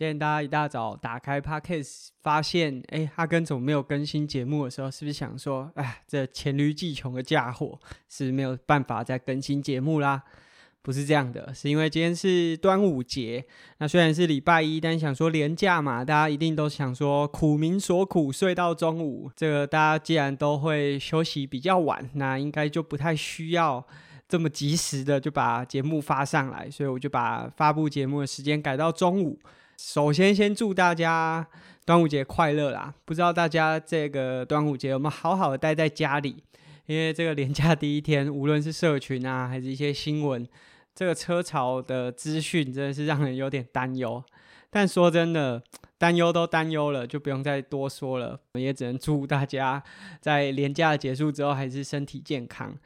今天大家一大早打开 Podcast，发现哎，阿根怎么没有更新节目的时候，是不是想说，哎，这黔驴技穷的家伙是是没有办法再更新节目啦？不是这样的，是因为今天是端午节。那虽然是礼拜一，但想说连假嘛，大家一定都想说苦民所苦，睡到中午。这个大家既然都会休息比较晚，那应该就不太需要这么及时的就把节目发上来。所以我就把发布节目的时间改到中午。首先，先祝大家端午节快乐啦！不知道大家这个端午节有没有好好的待在家里？因为这个连假第一天，无论是社群啊，还是一些新闻。这个车潮的资讯真的是让人有点担忧，但说真的，担忧都担忧了，就不用再多说了。我们也只能祝大家在连假结束之后还是身体健康。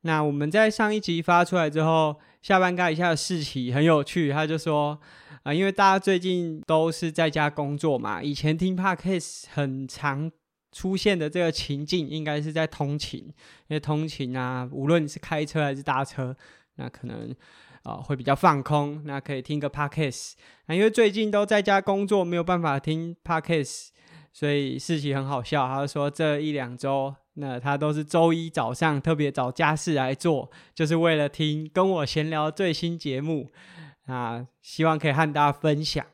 那我们在上一集发出来之后，下班尬一下的事情很有趣，他就说啊、因为大家最近都是在家工作嘛，以前听 Podcast 很常出现的这个情境，应该是在通勤，因为通勤啊，无论是开车还是搭车。那可能啊、会比较放空，那可以听个 podcast。那因为最近都在家工作，没有办法听 podcast，所以事情很好笑。他说这一两周，那他都是周一早上特别找家事来做，就是为了听跟我闲聊最新节目。啊，希望可以和大家分享。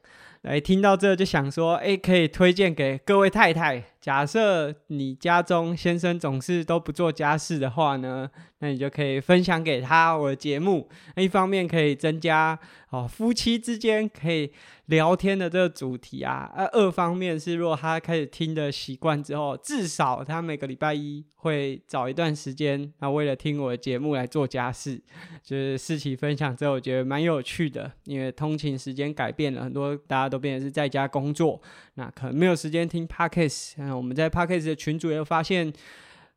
来听到这就想说，哎，可以推荐给各位太太。假设你家中先生总是都不做家事的话呢，那你就可以分享给他我的节目。那一方面可以增加哦夫妻之间可以聊天的这个主题啊。呃，二方面是如果他开始听的习惯之后，至少他每个礼拜一会找一段时间，那为了听我的节目来做家事，就是事情分享之后，我觉得蛮有趣的。因为通勤时间改变了很多，大家都变成是在家工作，那可能没有时间听 Podcast。我们在 Podcast 的群组也有发现，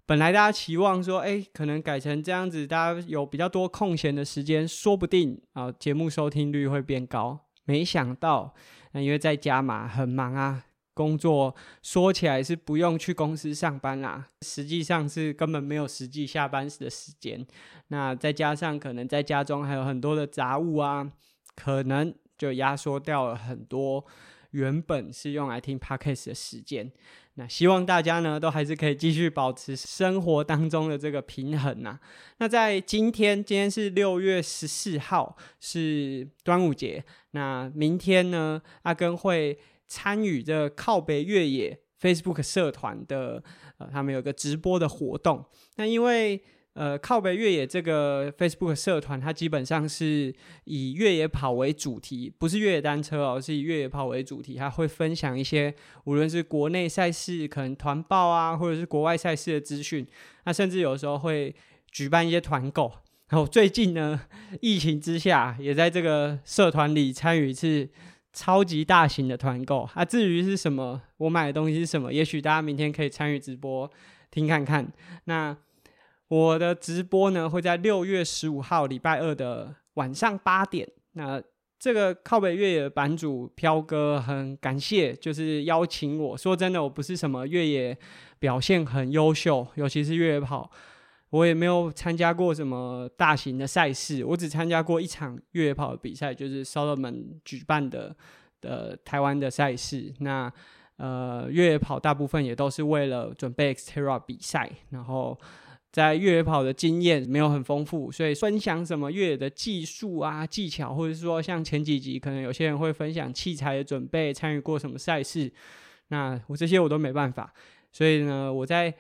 本来大家期望说，哎，可能改成这样子，大家有比较多空闲的时间，说不定啊，节目收听率会变高。没想到，那因为在家嘛，很忙啊，工作说起来是不用去公司上班啦，实际上是根本没有实际下班时的时间。那再加上可能在家中还有很多的杂物啊，可能就压缩掉了很多原本是用来听 Podcast 的时间。那希望大家呢，都还是可以继续保持生活当中的这个平衡呐。那在今天，今天是六月十四号，是端午节。那明天呢，阿根会参与这靠北越野 Facebook 社团的，呃，他们有个直播的活动。那因为呃，靠北越野这个 Facebook 社团，它基本上是以越野跑为主题，不是越野单车哦，是以越野跑为主题。它会分享一些无论是国内赛事可能团报啊，或者是国外赛事的资讯。那甚至有时候会举办一些团购。然后最近呢，疫情之下，也在这个社团里参与一次超级大型的团购。啊，至于是什么，我买的东西是什么，也许大家明天可以参与直播听看看。那。我的直播呢，会在六月十五号礼拜二的晚上八点。那这个靠北越野版主飘哥很感谢，就是邀请我。说真的，我不是什么越野表现很优秀，尤其是越野跑，我也没有参加过什么大型的赛事。我只参加过一场越野跑的比赛，就是 Solomon 举办的的台湾的赛事。那呃，越野跑大部分也都是为了准备 Xterra 比赛，然后。在越野跑的经验没有很丰富，所以分享什么越野的技术啊、技巧，或者是说像前几集可能有些人会分享器材的准备、参与过什么赛事，那我这些我都没办法。所以呢，我在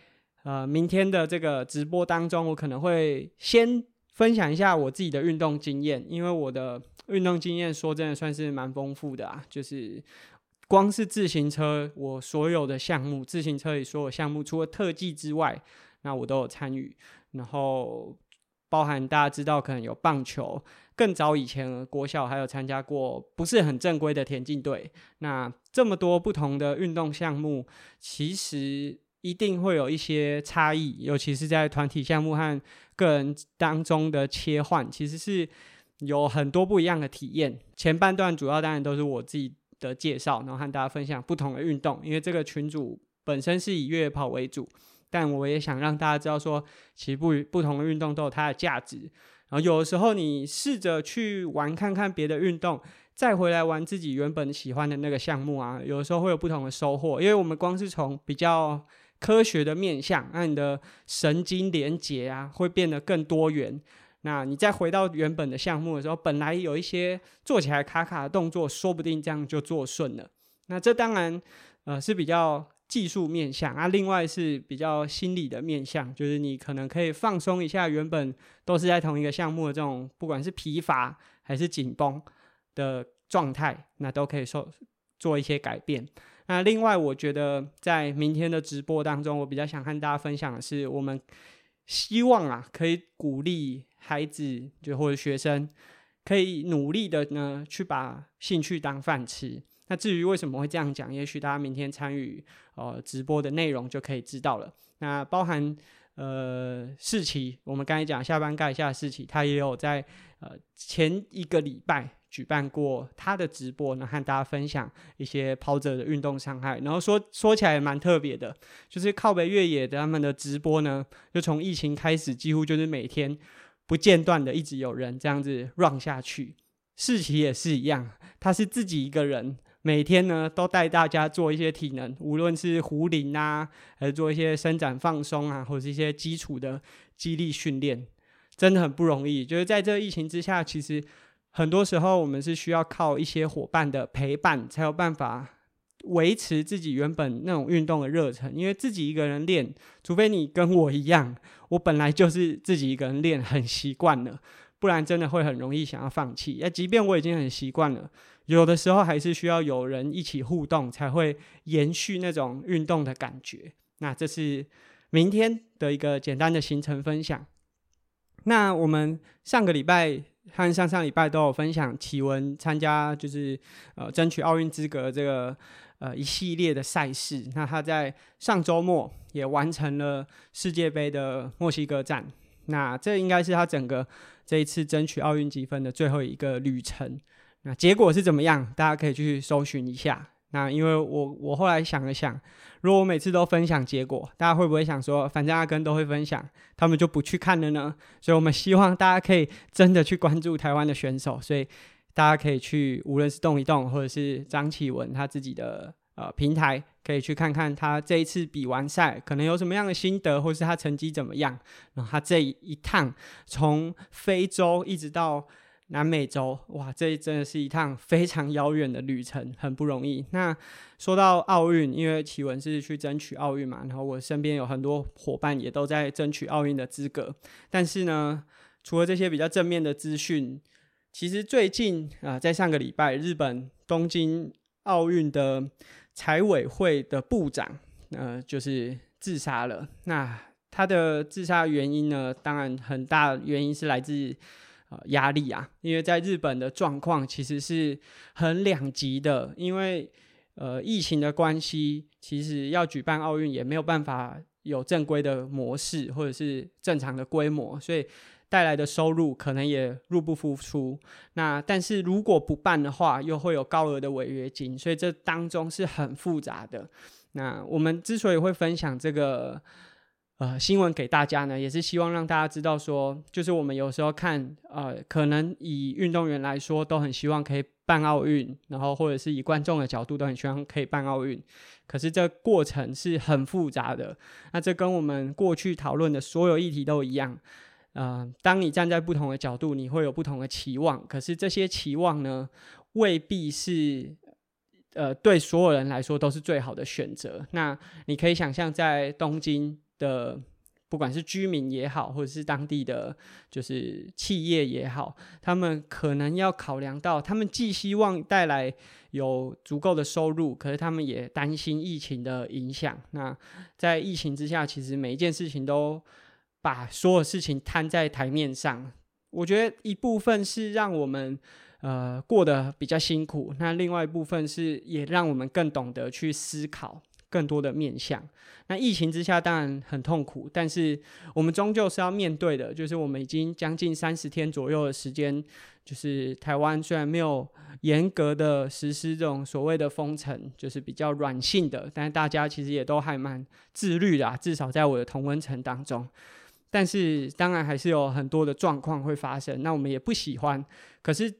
呃明天的这个直播当中，我可能会先分享一下我自己的运动经验，因为我的运动经验说真的算是蛮丰富的啊，就是光是自行车，我所有的项目，自行车里所有项目，除了特技之外。那我都有参与，然后包含大家知道可能有棒球，更早以前国小还有参加过不是很正规的田径队。那这么多不同的运动项目，其实一定会有一些差异，尤其是在团体项目和个人当中的切换，其实是有很多不一样的体验。前半段主要当然都是我自己的介绍，然后和大家分享不同的运动，因为这个群组本身是以越野跑为主。但我也想让大家知道说，其实不不同的运动都有它的价值。然后有的时候你试着去玩看看别的运动，再回来玩自己原本喜欢的那个项目啊，有的时候会有不同的收获，因为我们光是从比较科学的面向，那你的神经连结啊会变得更多元。那你再回到原本的项目的时候，本来有一些做起来卡卡的动作，说不定这样就做顺了。那这当然呃是比较技术面向啊，另外是比较心理的面向，就是你可能可以放松一下原本都是在同一个项目的这种，不管是疲乏还是紧绷的状态，那都可以说做一些改变。那另外，我觉得在明天的直播当中，我比较想和大家分享的是，我们希望啊，可以鼓励孩子就或者学生，可以努力的呢去把兴趣当饭吃。那至于为什么会这样讲，也许大家明天参与呃直播的内容就可以知道了。那包含呃世奇，我们刚才讲下班盖下世奇，他也有在呃前一个礼拜举办过他的直播呢，和大家分享一些跑者的运动伤害。然后说说起来也蛮特别的，就是靠北越野的他们的直播呢，就从疫情开始，几乎就是每天不间断的一直有人这样子 run 下去。世奇也是一样，他是自己一个人。每天呢，都带大家做一些体能，无论是壶铃啊，还是做一些伸展放松啊，或者是一些基础的肌力训练，真的很不容易。就是在这疫情之下，其实很多时候我们是需要靠一些伙伴的陪伴，才有办法维持自己原本那种运动的热忱。因为自己一个人练，除非你跟我一样，我本来就是自己一个人练很习惯了，不然真的会很容易想要放弃。那即便我已经很习惯了。有的时候还是需要有人一起互动，才会延续那种运动的感觉。那这是明天的一个简单的行程分享。那我们上个礼拜和上上礼拜都有分享启文参加，就是呃争取奥运资格这个呃一系列的赛事。那他在上周末也完成了世界杯的墨西哥站。那这应该是他整个这一次争取奥运积分的最后一个旅程。那结果是怎么样？大家可以去搜寻一下。那因为我我后来想了想，如果我每次都分享结果，大家会不会想说，反正阿根都会分享，他们就不去看了呢？所以我们希望大家可以 真的去关注台湾的选手，所以大家可以去，无论是动一动，或者是张启文他自己的呃平台，可以去看看他这一次比完赛可能有什么样的心得，或是他成绩怎么样。然后他这一趟从非洲一直到。南美洲，哇，这真的是一趟非常遥远的旅程，很不容易。那说到奥运，因为启文是去争取奥运嘛，然后我身边有很多伙伴也都在争取奥运的资格。但是呢，除了这些比较正面的资讯，其实最近啊、在上个礼拜，日本东京奥运的财委会的部长，呃，就是自杀了。那他的自杀原因呢，当然很大原因是来自。呃，压力啊，因为在日本的状况其实是很两极的，因为呃疫情的关系，其实要举办奥运也没有办法有正规的模式或者是正常的规模，所以带来的收入可能也入不敷出。那但是如果不办的话，又会有高额的违约金，所以这当中是很复杂的。那我们之所以会分享这个。呃，新闻给大家呢，也是希望让大家知道说，就是我们有时候看，呃，可能以运动员来说，都很希望可以办奥运，然后或者是以观众的角度，都很希望可以办奥运。可是这过程是很复杂的。那这跟我们过去讨论的所有议题都一样。呃，当你站在不同的角度，你会有不同的期望。可是这些期望呢，未必是，呃，对所有人来说都是最好的选择。那你可以想象，在东京。的不管是居民也好，或者是当地的就是企业也好，他们可能要考量到，他们既希望带来有足够的收入，可是他们也担心疫情的影响。那在疫情之下，其实每一件事情都把所有事情摊在台面上。我觉得一部分是让我们呃过得比较辛苦，那另外一部分是也让我们更懂得去思考。更多的面向，那疫情之下当然很痛苦，但是我们终究是要面对的。就是我们已经将近三十天左右的时间，就是台湾虽然没有严格的实施这种所谓的封城，就是比较软性的，但是大家其实也都还蛮自律的啊，至少在我的同温层当中。但是当然还是有很多的状况会发生，那我们也不喜欢。可是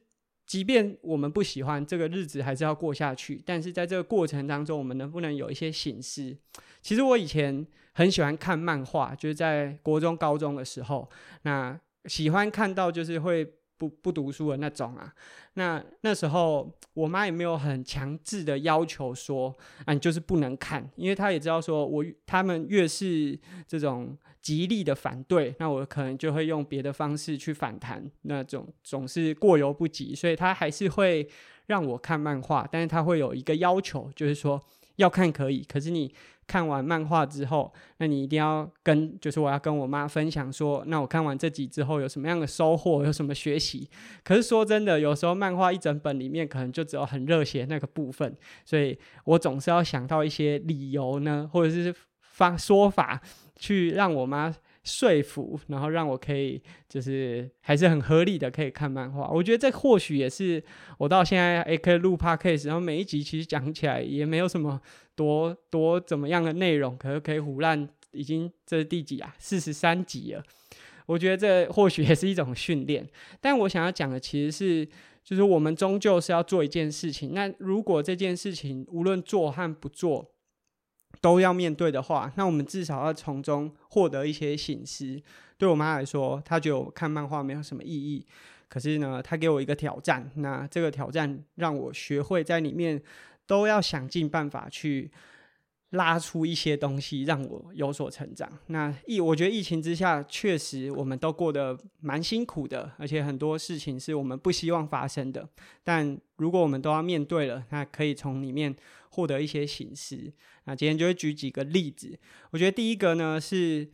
即便我们不喜欢这个日子，还是要过下去。但是在这个过程当中，我们能不能有一些省思？其实我以前很喜欢看漫画，就是在国中、高中的时候，那喜欢看到就是会。不不读书的那种啊，那那时候我妈也没有很强制的要求说啊，你就是不能看，因为她也知道说我他们越是这种极力的反对，那我可能就会用别的方式去反弹，那种总是过犹不及，所以她还是会让我看漫画，但是她会有一个要求，就是说要看可以，可是你。看完漫画之后，那你一定要跟，就是我要跟我妈分享说，那我看完这集之后有什么样的收获，有什么学习。可是说真的，有时候漫画一整本里面可能就只有很热血那个部分，所以我总是要想到一些理由呢，或者是方说法，去让我妈说服，然后让我可以就是还是很合理的可以看漫画。我觉得这或许也是我到现在也可以录 podcast，然后每一集其实讲起来也没有什么。多多怎么样的内容，可是可以唬烂，已经这是第几啊？四十三集了。我觉得这或许也是一种训练。但我想要讲的其实是，就是我们终究是要做一件事情。那如果这件事情无论做和不做，都要面对的话，那我们至少要从中获得一些醒思。对我妈来说，她觉得看漫画没有什么意义。可是呢，她给我一个挑战。那这个挑战让我学会在里面。都要想尽办法去拉出一些东西，让我有所成长。那疫，我觉得疫情之下，确实我们都过得蛮辛苦的，而且很多事情是我们不希望发生的。但如果我们都要面对了，那可以从里面获得一些省思。那今天就会举几个例子。我觉得第一个呢是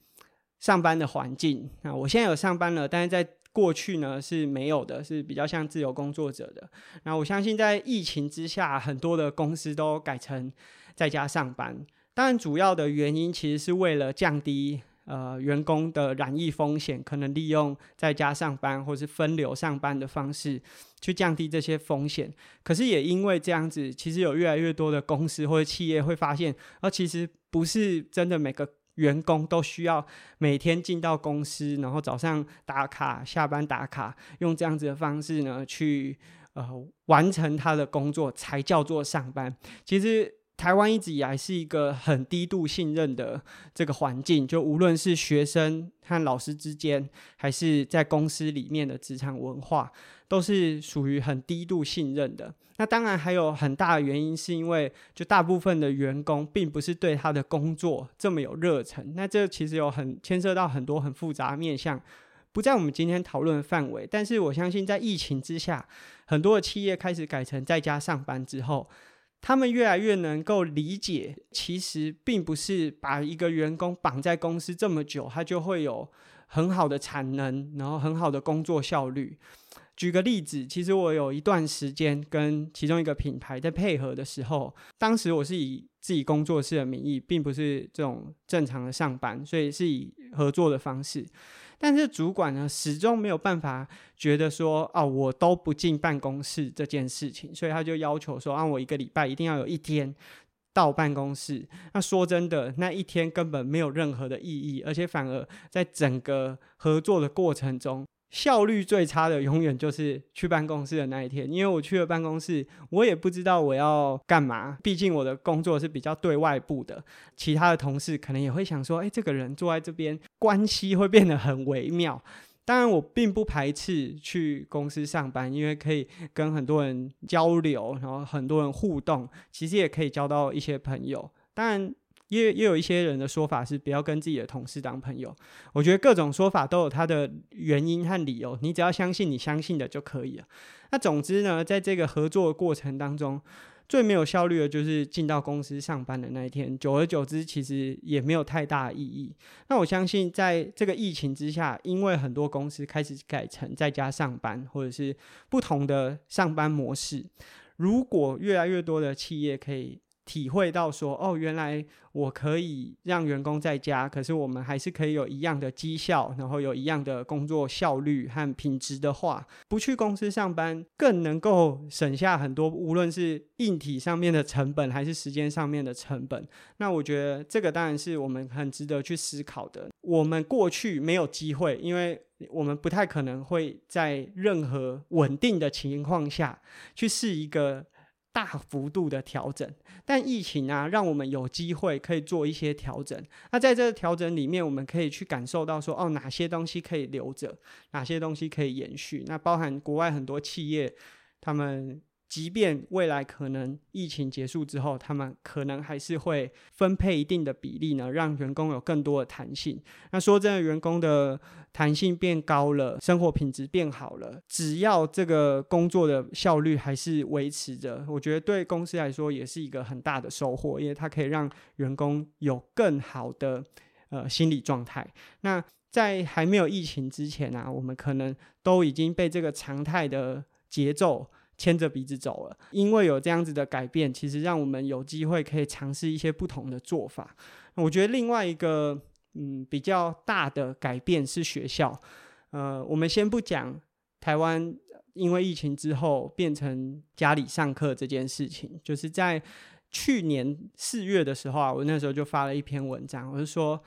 上班的环境。那我现在有上班了，但是在过去呢是没有的，是比较像自由工作者的。那我相信在疫情之下，很多的公司都改成在家上班。当然，主要的原因其实是为了降低呃员工的染疫风险，可能利用在家上班或是分流上班的方式去降低这些风险。可是也因为这样子，其实有越来越多的公司或者企业会发现，而其实不是真的每个。员工都需要每天进到公司，然后早上打卡，下班打卡，用这样子的方式呢，去呃完成他的工作，才叫做上班。其实台湾一直以来是一个很低度信任的这个环境，就无论是学生和老师之间，还是在公司里面的职场文化。都是属于很低度信任的。那当然还有很大的原因，是因为就大部分的员工并不是对他的工作这么有热忱。那这其实有很牵涉到很多很复杂的面向，不在我们今天讨论的范围。但是我相信，在疫情之下，很多的企业开始改成在家上班之后，他们越来越能够理解，其实并不是把一个员工绑在公司这么久，他就会有很好的产能，然后很好的工作效率。举个例子，其实我有一段时间跟其中一个品牌在配合的时候，当时我是以自己工作室的名义，并不是这种正常的上班，所以是以合作的方式。但是主管呢，始终没有办法觉得说，哦，我都不进办公室这件事情，所以他就要求说，啊，我一个礼拜一定要有一天到办公室。那说真的，那一天根本没有任何的意义，而且反而在整个合作的过程中。效率最差的永远就是去办公室的那一天，因为我去了办公室，我也不知道我要干嘛。毕竟我的工作是比较对外部的，其他的同事可能也会想说：“哎，这个人坐在这边，关系会变得很微妙。”当然，我并不排斥去公司上班，因为可以跟很多人交流，然后很多人互动，其实也可以交到一些朋友。当然。也也有一些人的说法是不要跟自己的同事当朋友。我觉得各种说法都有它的原因和理由，你只要相信你相信的就可以了。那总之呢，在这个合作的过程当中，最没有效率的就是进到公司上班的那一天。久而久之，其实也没有太大意义。那我相信，在这个疫情之下，因为很多公司开始改成在家上班，或者是不同的上班模式，如果越来越多的企业可以。体会到说，哦，原来我可以让员工在家，可是我们还是可以有一样的绩效，然后有一样的工作效率和品质的话，不去公司上班更能够省下很多，无论是硬体上面的成本，还是时间上面的成本。那我觉得这个当然是我们很值得去思考的。我们过去没有机会，因为我们不太可能会在任何稳定的情况下去试一个。大幅度的调整，但疫情啊，让我们有机会可以做一些调整。那在这个调整里面，我们可以去感受到说，哦，哪些东西可以留着，哪些东西可以延续。那包含国外很多企业，他们。即便未来可能疫情结束之后，他们可能还是会分配一定的比例呢，让员工有更多的弹性。那说真的，员工的弹性变高了，生活品质变好了，只要这个工作的效率还是维持着，我觉得对公司来说也是一个很大的收获，因为它可以让员工有更好的呃心理状态。那在还没有疫情之前啊，我们可能都已经被这个常态的节奏。牵着鼻子走了，因为有这样子的改变，其实让我们有机会可以尝试一些不同的做法。我觉得另外一个嗯比较大的改变是学校。呃，我们先不讲台湾因为疫情之后变成家里上课这件事情，就是在去年四月的时候啊，我那时候就发了一篇文章，我就说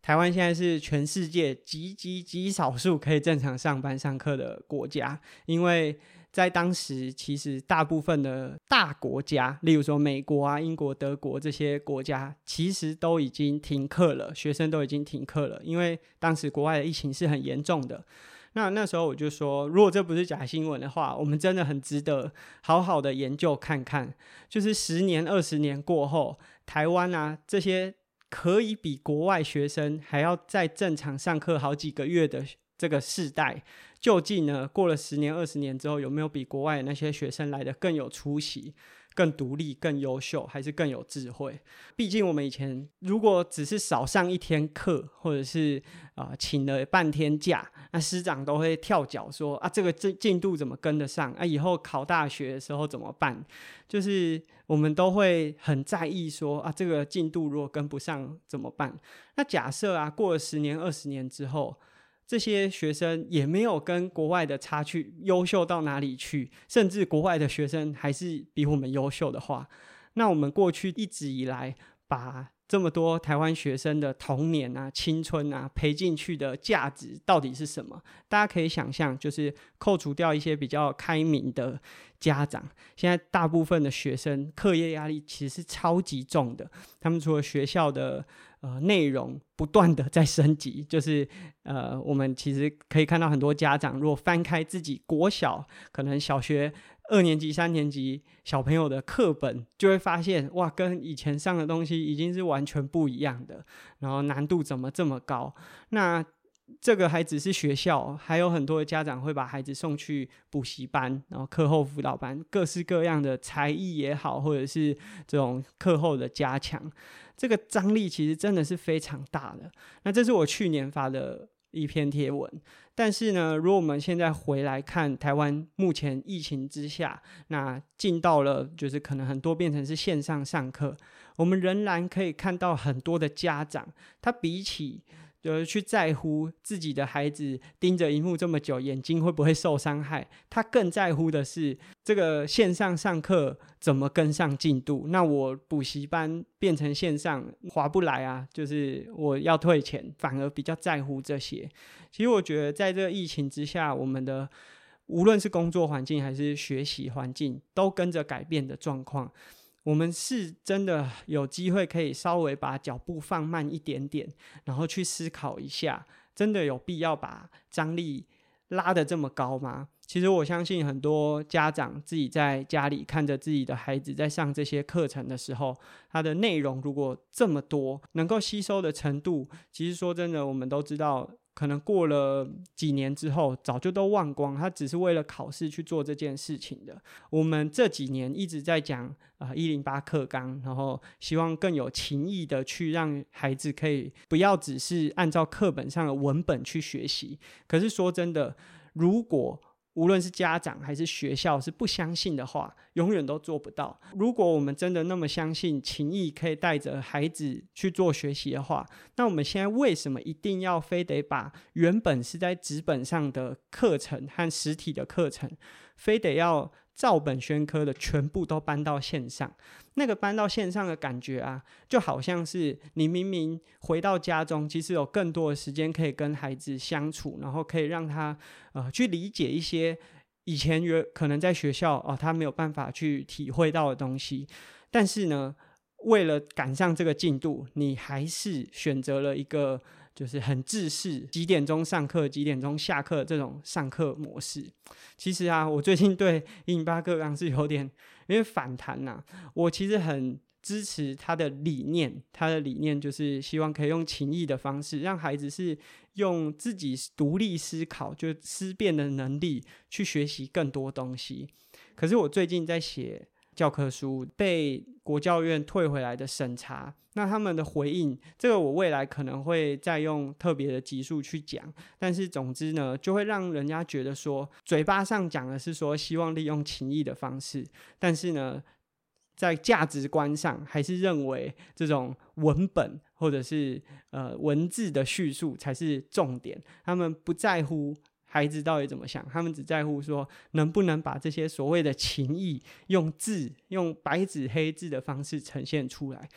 台湾现在是全世界极极极少数可以正常上班上课的国家，因为。在当时，其实大部分的大国家，例如说美国啊、英国、德国这些国家，其实都已经停课了，学生都已经停课了，因为当时国外的疫情是很严重的。那那时候我就说，如果这不是假新闻的话，我们真的很值得好好的研究看看，就是十年、二十年过后，台湾啊这些可以比国外学生还要再正常上课好几个月的这个世代。究竟呢？过了十年、二十年之后，有没有比国外那些学生来的更有出息、更独立、更优秀，还是更有智慧？毕竟我们以前如果只是少上一天课，或者是啊、请了半天假，那师长都会跳脚说啊，这个进进度怎么跟得上？啊，以后考大学的时候怎么办？就是我们都会很在意说啊，这个进度如果跟不上怎么办？那假设啊，过了十年、二十年之后。这些学生也没有跟国外的差距优秀到哪里去，甚至国外的学生还是比我们优秀的话，那我们过去一直以来把这么多台湾学生的童年啊、青春啊赔进去的价值到底是什么？大家可以想象，就是扣除掉一些比较开明的家长，现在大部分的学生课业压力其实是超级重的，他们除了学校的。呃，内容不断的在升级，就是呃，我们其实可以看到很多家长，如果翻开自己国小，可能小学二年级、三年级小朋友的课本，就会发现哇，跟以前上的东西已经是完全不一样的，然后难度怎么这么高？那这个还只是学校，还有很多家长会把孩子送去补习班，然后课后辅导班，各式各样的才艺也好，或者是这种课后的加强。这个张力其实真的是非常大的。那这是我去年发的一篇贴文，但是呢，如果我们现在回来看台湾目前疫情之下，那进到了就是可能很多变成是线上上课，我们仍然可以看到很多的家长，他比起。就是去在乎自己的孩子盯着荧幕这么久，眼睛会不会受伤害？他更在乎的是这个线上上课怎么跟上进度。那我补习班变成线上划不来啊，就是我要退钱，反而比较在乎这些。其实我觉得，在这个疫情之下，我们的无论是工作环境还是学习环境，都跟着改变的状况。我们是真的有机会可以稍微把脚步放慢一点点，然后去思考一下，真的有必要把张力拉得这么高吗？其实我相信很多家长自己在家里看着自己的孩子在上这些课程的时候，他的内容如果这么多，能够吸收的程度，其实说真的，我们都知道。可能过了几年之后，早就都忘光。他只是为了考试去做这件事情的。我们这几年一直在讲啊，一零八课纲，然后希望更有情意的去让孩子可以不要只是按照课本上的文本去学习。可是说真的，如果无论是家长还是学校是不相信的话，永远都做不到。如果我们真的那么相信情谊可以带着孩子去做学习的话，那我们现在为什么一定要非得把原本是在纸本上的课程和实体的课程，非得要照本宣科的全部都搬到线上？那个搬到线上的感觉啊，就好像是你明明回到家中，其实有更多的时间可以跟孩子相处，然后可以让他呃去理解一些以前有可能在学校哦他没有办法去体会到的东西。但是呢，为了赶上这个进度，你还是选择了一个就是很制式，几点钟上课，几点钟下课这种上课模式。其实啊，我最近对108课纲是有点。因为反弹呐、我其实很支持他的理念。他的理念就是希望可以用情谊的方式，让孩子是用自己独立思考、就思辨的能力去学习更多东西。可是我最近在写教科书，被国教院退回来的审查，那他们的回应，这个我未来可能会再用特别的集数去讲。但是总之呢，就会让人家觉得说，嘴巴上讲的是说希望利用情谊的方式，但是呢，在价值观上还是认为这种文本或者是呃文字的叙述才是重点。他们不在乎。孩子到底怎么想？他们只在乎说能不能把这些所谓的情谊用字、用白纸黑字的方式呈现出来。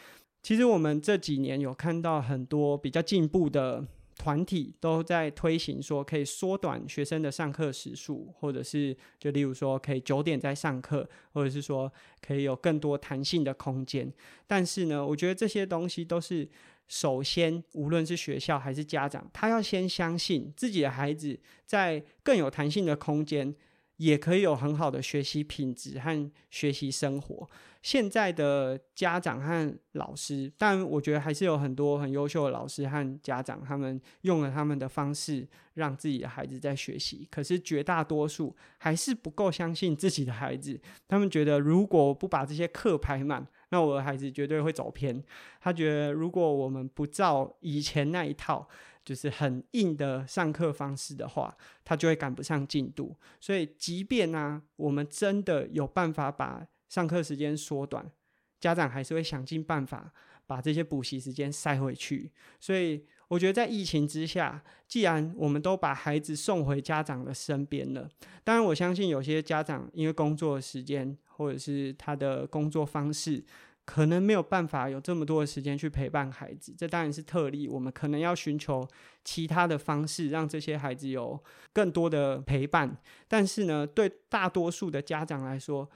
其实我们这几年有看到很多比较进步的团体都在推行，说可以缩短学生的上课时数，或者是就例如说可以九点再上课，或者是说可以有更多弹性的空间。但是呢，我觉得这些东西都是。首先，无论是学校还是家长，他要先相信自己的孩子在更有弹性的空间，也可以有很好的学习品质和学习生活。现在的家长和老师，但我觉得还是有很多很优秀的老师和家长，他们用了他们的方式让自己的孩子在学习。可是绝大多数还是不够相信自己的孩子，他们觉得如果不把这些课排满，那我的孩子绝对会走偏。他觉得，如果我们不照以前那一套，就是很硬的上课方式的话，他就会赶不上进度。所以，即便呢、我们真的有办法把上课时间缩短，家长还是会想尽办法把这些补习时间塞回去。所以，我觉得在疫情之下，既然我们都把孩子送回家长的身边了，当然我相信有些家长因为工作时间。或者是他的工作方式，可能没有办法有这么多的时间去陪伴孩子，这当然是特例。我们可能要寻求其他的方式，让这些孩子有更多的陪伴。但是呢，对大多数的家长来说，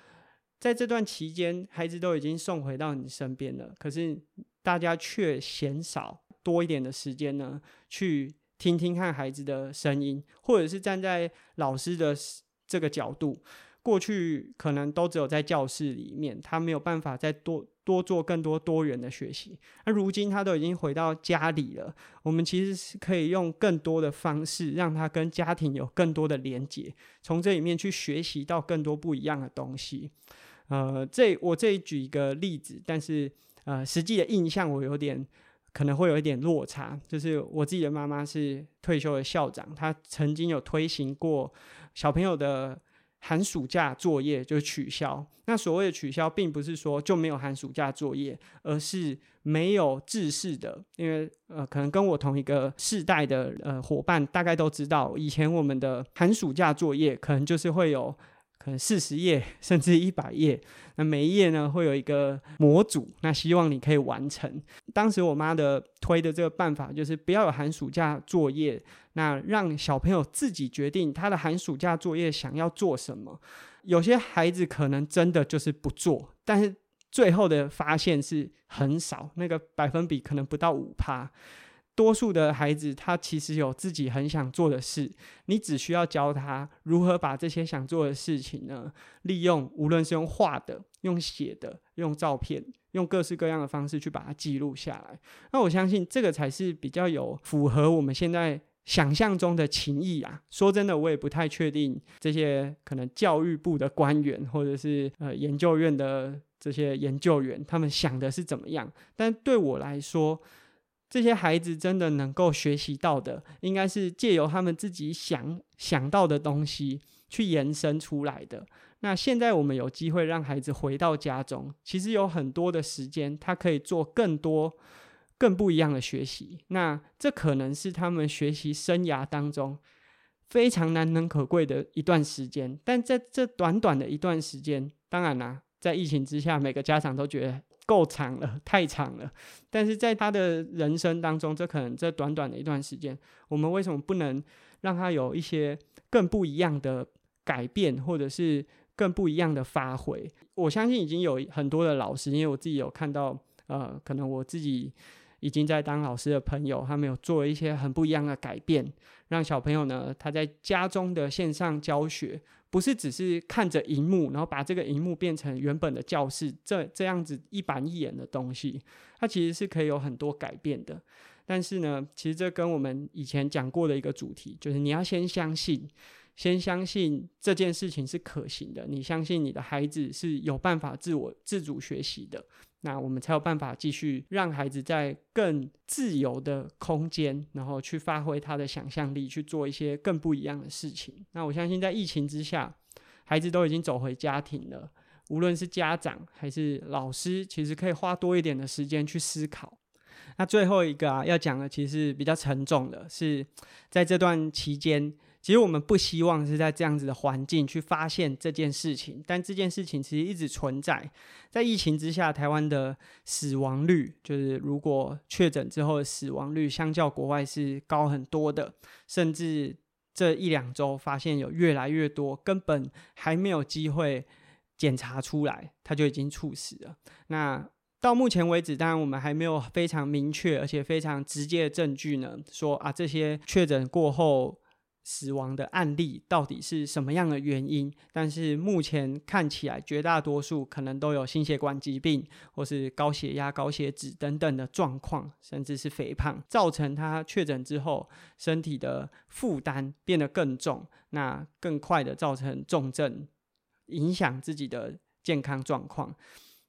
在这段期间，孩子都已经送回到你身边了，可是大家却嫌少多一点的时间呢，去听听看孩子的声音，或者是站在老师的这个角度。过去可能都只有在教室里面，他没有办法再多多做更多多元的学习。那如今他都已经回到家里了，我们其实是可以用更多的方式，让他跟家庭有更多的连结，从这里面去学习到更多不一样的东西。呃，这我这里举一个例子，但是呃，实际的印象我有点可能会有一点落差。就是我自己的妈妈是退休的校长，她曾经有推行过小朋友的。寒暑假作业就取消。那所谓的取消，并不是说就没有寒暑假作业，而是没有制式的。因为呃，可能跟我同一个世代的呃伙伴，大概都知道，以前我们的寒暑假作业可能就是会有。可能四十页甚至一百页，那每一页呢会有一个模组，那希望你可以完成。当时我妈的推的这个办法就是不要有寒暑假作业，那让小朋友自己决定他的寒暑假作业想要做什么。有些孩子可能真的就是不做，但是最后的发现是很少，那个百分比可能不到五趴。多数的孩子，他其实有自己很想做的事，你只需要教他如何把这些想做的事情呢，利用无论是用画的、用写的、用照片、用各式各样的方式去把它记录下来。那我相信这个才是比较有符合我们现在想象中的情谊啊。说真的，我也不太确定这些可能教育部的官员或者是呃研究院的这些研究员，他们想的是怎么样。但对我来说，这些孩子真的能够学习到的，应该是借由他们自己想想到的东西，去延伸出来的。那现在我们有机会让孩子回到家中，其实有很多的时间，他可以做更多、更不一样的学习。那这可能是他们学习生涯当中非常难能可贵的一段时间。但在这短短的一段时间，当然啦，在疫情之下，每个家长都觉得够长了，太长了。但是在他的人生当中，这可能这短短的一段时间，我们为什么不能让他有一些更不一样的改变，或者是？更不一样的发挥，我相信已经有很多的老师，因为我自己有看到，呃，可能我自己已经在当老师的朋友，他们有做一些很不一样的改变，让小朋友呢，他在家中的线上教学，不是只是看着荧幕，然后把这个荧幕变成原本的教室，这这样子一板一眼的东西，它其实是可以有很多改变的。但是呢，其实这跟我们以前讲过的一个主题，就是你要先相信。先相信这件事情是可行的，你相信你的孩子是有办法自我自主学习的，那我们才有办法继续让孩子在更自由的空间，然后去发挥他的想象力，去做一些更不一样的事情。那我相信在疫情之下，孩子都已经走回家庭了，无论是家长还是老师，其实可以花多一点的时间去思考。那最后一个啊，要讲的其实比较沉重的是，在这段期间。其实我们不希望是在这样子的环境去发现这件事情，但这件事情其实一直存在。在疫情之下，台湾的死亡率，就是如果确诊之后死亡率，相较国外是高很多的。甚至这一两周，发现有越来越多根本还没有机会检查出来，他就已经猝死了。那到目前为止，当然我们还没有非常明确而且非常直接的证据呢，说啊这些确诊过后。死亡的案例到底是什么样的原因？但是目前看起来，绝大多数可能都有心血管疾病，或是高血压、高血脂等等的状况，甚至是肥胖，造成他确诊之后身体的负担变得更重，那更快的造成重症，影响自己的健康状况。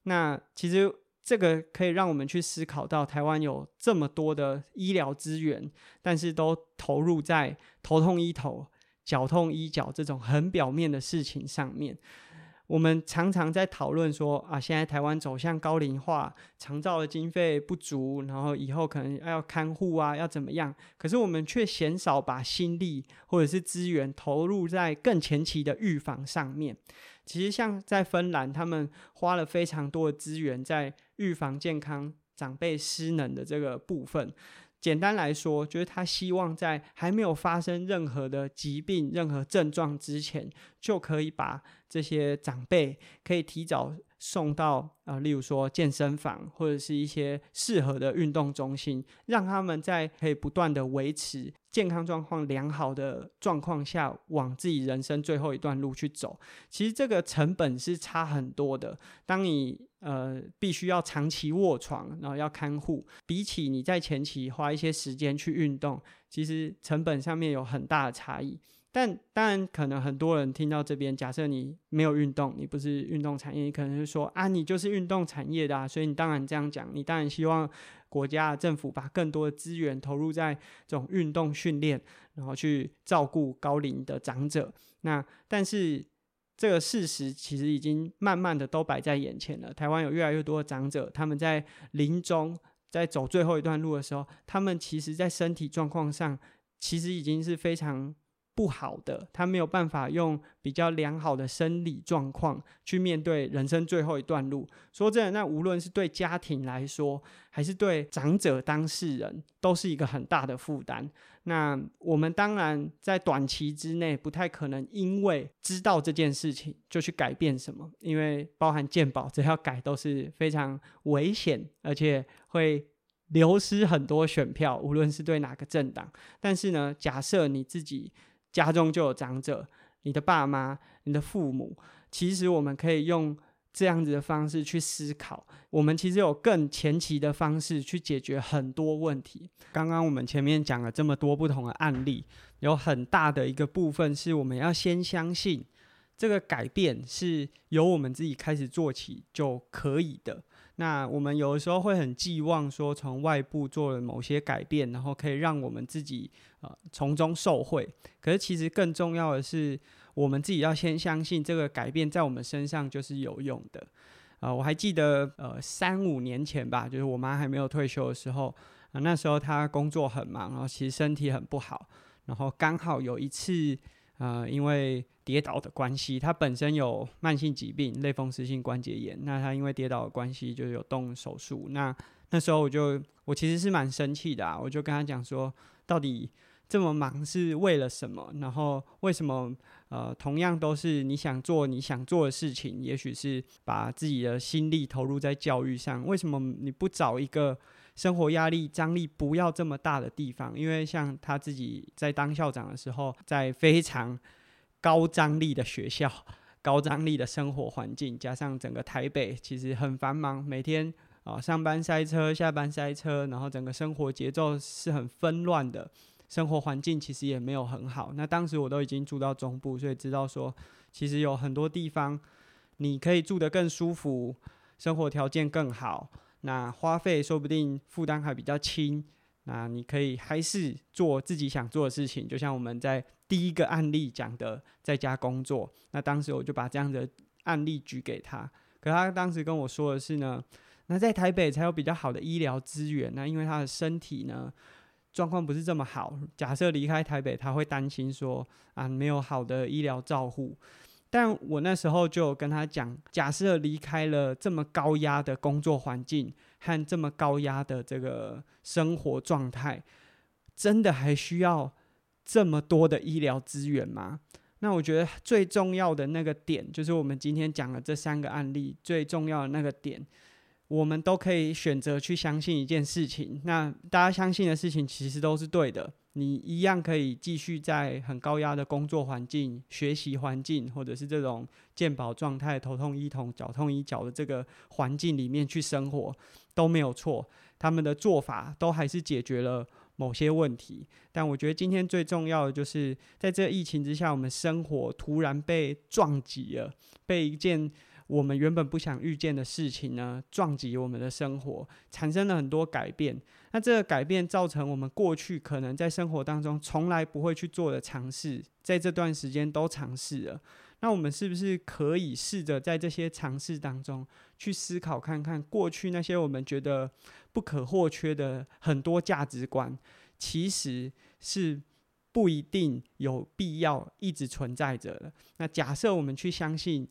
那其实。这个可以让我们去思考到，台湾有这么多的医疗资源，但是都投入在头痛医头、脚痛医脚这种很表面的事情上面。我们常常在讨论说啊，现在台湾走向高龄化，长照的经费不足，然后以后可能要看护啊，要怎么样？可是我们却鲜少把心力或者是资源投入在更前期的预防上面。其实像在芬兰，他们花了非常多的资源在预防健康长辈失能的这个部分。简单来说，就是他希望在还没有发生任何的疾病、任何症状之前，就可以把这些长辈可以提早送到啊、例如说健身房或者是一些适合的运动中心，让他们在可以不断的维持健康状况良好的状况下，往自己人生最后一段路去走。其实这个成本是差很多的。当你呃，必须要长期卧床，然后要看护，比起你在前期花一些时间去运动，其实成本上面有很大的差异。但当然，可能很多人听到这边，假设你没有运动，你不是运动产业，你可能会说啊，你就是运动产业的啊，所以你当然这样讲，你当然希望国家政府把更多的资源投入在这种运动训练，然后去照顾高龄的长者。那但是。这个事实其实已经慢慢的都摆在眼前了。台湾有越来越多的长者，他们在临终、在走最后一段路的时候，他们其实在身体状况上，其实已经是非常不好的，他没有办法用比较良好的生理状况去面对人生最后一段路。说真的，那无论是对家庭来说，还是对长者当事人，都是一个很大的负担。那我们当然在短期之内不太可能，因为知道这件事情就去改变什么，因为包含健保，只要改都是非常危险，而且会流失很多选票，无论是对哪个政党。但是呢，假设你自己。家中就有长者，你的爸妈、你的父母，其实我们可以用这样子的方式去思考。我们其实有更前期的方式去解决很多问题。刚刚我们前面讲了这么多不同的案例，有很大的一个部分是我们要先相信这个改变是由我们自己开始做起就可以的。那我们有的时候会很寄望说，从外部做了某些改变，然后可以让我们自己呃从中受惠。可是其实更重要的是，我们自己要先相信这个改变在我们身上就是有用的。啊、我还记得，呃，三五年前吧，就是我妈还没有退休的时候，啊、那时候她工作很忙，然后其实身体很不好，然后刚好有一次，呃，因为跌倒的关系，她本身有慢性疾病，类风湿性关节炎，那她因为跌倒的关系就有动手术，那那时候我就我其实是蛮生气的啊，我就跟她讲说，到底。这么忙是为了什么？然后为什么？呃，同样都是你想做你想做的事情，也许是把自己的心力投入在教育上。为什么你不找一个生活压力张力不要这么大的地方？因为像他自己在当校长的时候，在非常高张力的学校、高张力的生活环境，加上整个台北其实很繁忙，每天啊、上班塞车，下班塞车，然后整个生活节奏是很纷乱的。生活环境其实也没有很好。那当时我都已经住到中部，所以知道说，其实有很多地方你可以住得更舒服，生活条件更好，那花费说不定负担还比较轻。那你可以还是做自己想做的事情，就像我们在第一个案例讲的，在家工作。那当时我就把这样的案例举给他，可他当时跟我说的是呢，那在台北才有比较好的医疗资源。那因为他的身体呢，状况不是这么好，假设离开台北，他会担心说啊，没有好的医疗照护。但我那时候就跟他讲，假设离开了这么高压的工作环境和这么高压的这个生活状态，真的还需要这么多的医疗资源吗？那我觉得最重要的那个点，就是我们今天讲的这三个案例最重要的那个点。我们都可以选择去相信一件事情，那大家相信的事情其实都是对的。你一样可以继续在很高压的工作环境、学习环境，或者是这种健保状态、头痛医头、脚痛医脚的这个环境里面去生活，都没有错。他们的做法都还是解决了某些问题。但我觉得今天最重要的就是，在这疫情之下，我们生活突然被撞击了，被一件。我们原本不想遇见的事情呢，撞击我们的生活，产生了很多改变。那这个改变造成我们过去可能在生活当中从来不会去做的尝试，在这段时间都尝试了。那我们是不是可以试着在这些尝试当中去思考看看，过去那些我们觉得不可或缺的很多价值观，其实是不一定有必要一直存在着的。那假设我们去相信。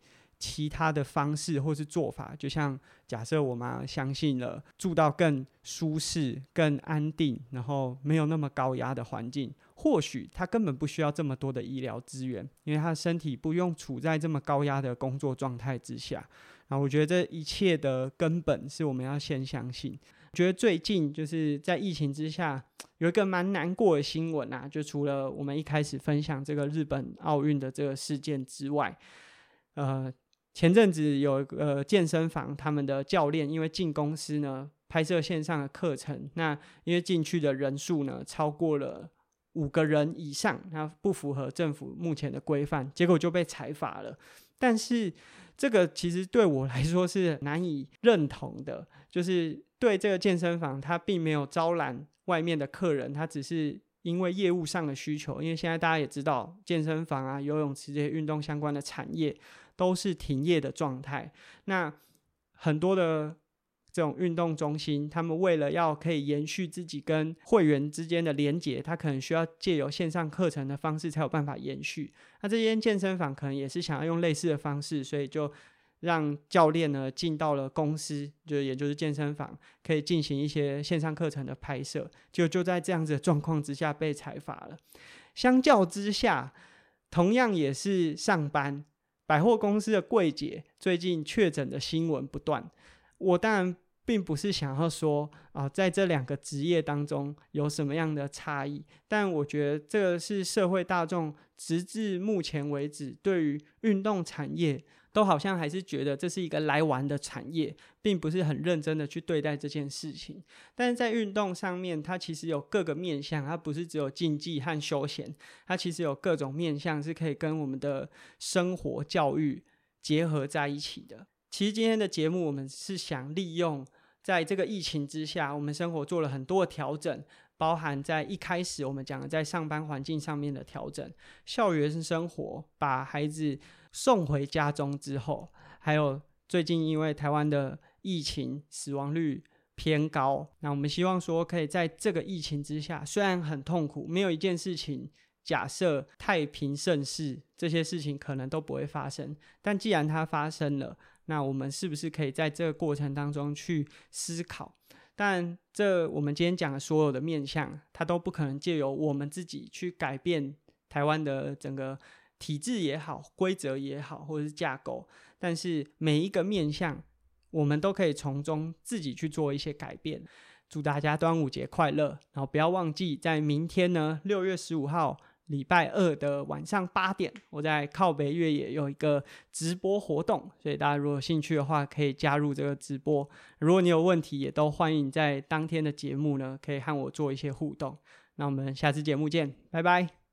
其他的方式或是做法，就像假设我妈相信了住到更舒适、更安定，然后没有那么高压的环境，或许她根本不需要这么多的医疗资源，因为她的身体不用处在这么高压的工作状态之下。啊，我觉得这一切的根本是我们要先相信。觉得最近就是在疫情之下，有一个蛮难过的新闻啊，就除了我们一开始分享这个日本奥运的这个事件之外，呃。前阵子有呃健身房，他们的教练因为进公司呢，拍摄线上的课程，那因为进去的人数呢超过了五个人以上，那不符合政府目前的规范，结果就被裁罚了。但是这个其实对我来说是难以认同的，就是对这个健身房，他并没有招揽外面的客人，他只是因为业务上的需求，因为现在大家也知道健身房啊、游泳池这些运动相关的产业。都是停业的状态。那很多的这种运动中心，他们为了要可以延续自己跟会员之间的连结，他可能需要借由线上课程的方式才有办法延续。那这间健身房可能也是想要用类似的方式，所以就让教练呢进到了公司，就也就是健身房，可以进行一些线上课程的拍摄。就就在这样子的状况之下被裁罚了。相较之下，同样也是上班。百货公司的柜姐最近确诊的新闻不断，我当然并不是想要说啊，在这两个职业当中有什么样的差异，但我觉得这个是社会大众直至目前为止对于运动产业。都好像还是觉得这是一个来玩的产业，并不是很认真的去对待这件事情。但是在运动上面，它其实有各个面向，它不是只有竞技和休闲，它其实有各种面向是可以跟我们的生活教育结合在一起的。其实今天的节目，我们是想利用在这个疫情之下，我们生活做了很多的调整，包含在一开始我们讲的在上班环境上面的调整，校园生活把孩子送回家中之后，还有最近因为台湾的疫情死亡率偏高，那我们希望说可以在这个疫情之下，虽然很痛苦，没有一件事情假设太平盛世，这些事情可能都不会发生，但既然它发生了，那我们是不是可以在这个过程当中去思考？但这我们今天讲的所有的面向，它都不可能借由我们自己去改变台湾的整个体制也好、规则也好，或者是架构。但是每一个面向，我们都可以从中自己去做一些改变。祝大家端午节快乐！然后不要忘记，在明天呢，六月十五号。礼拜二的晚上八点，我在靠北越野有一个直播活动，所以大家如果有兴趣的话，可以加入这个直播。如果你有问题，也都欢迎在当天的节目呢，可以和我做一些互动。那我们下次节目见，拜拜。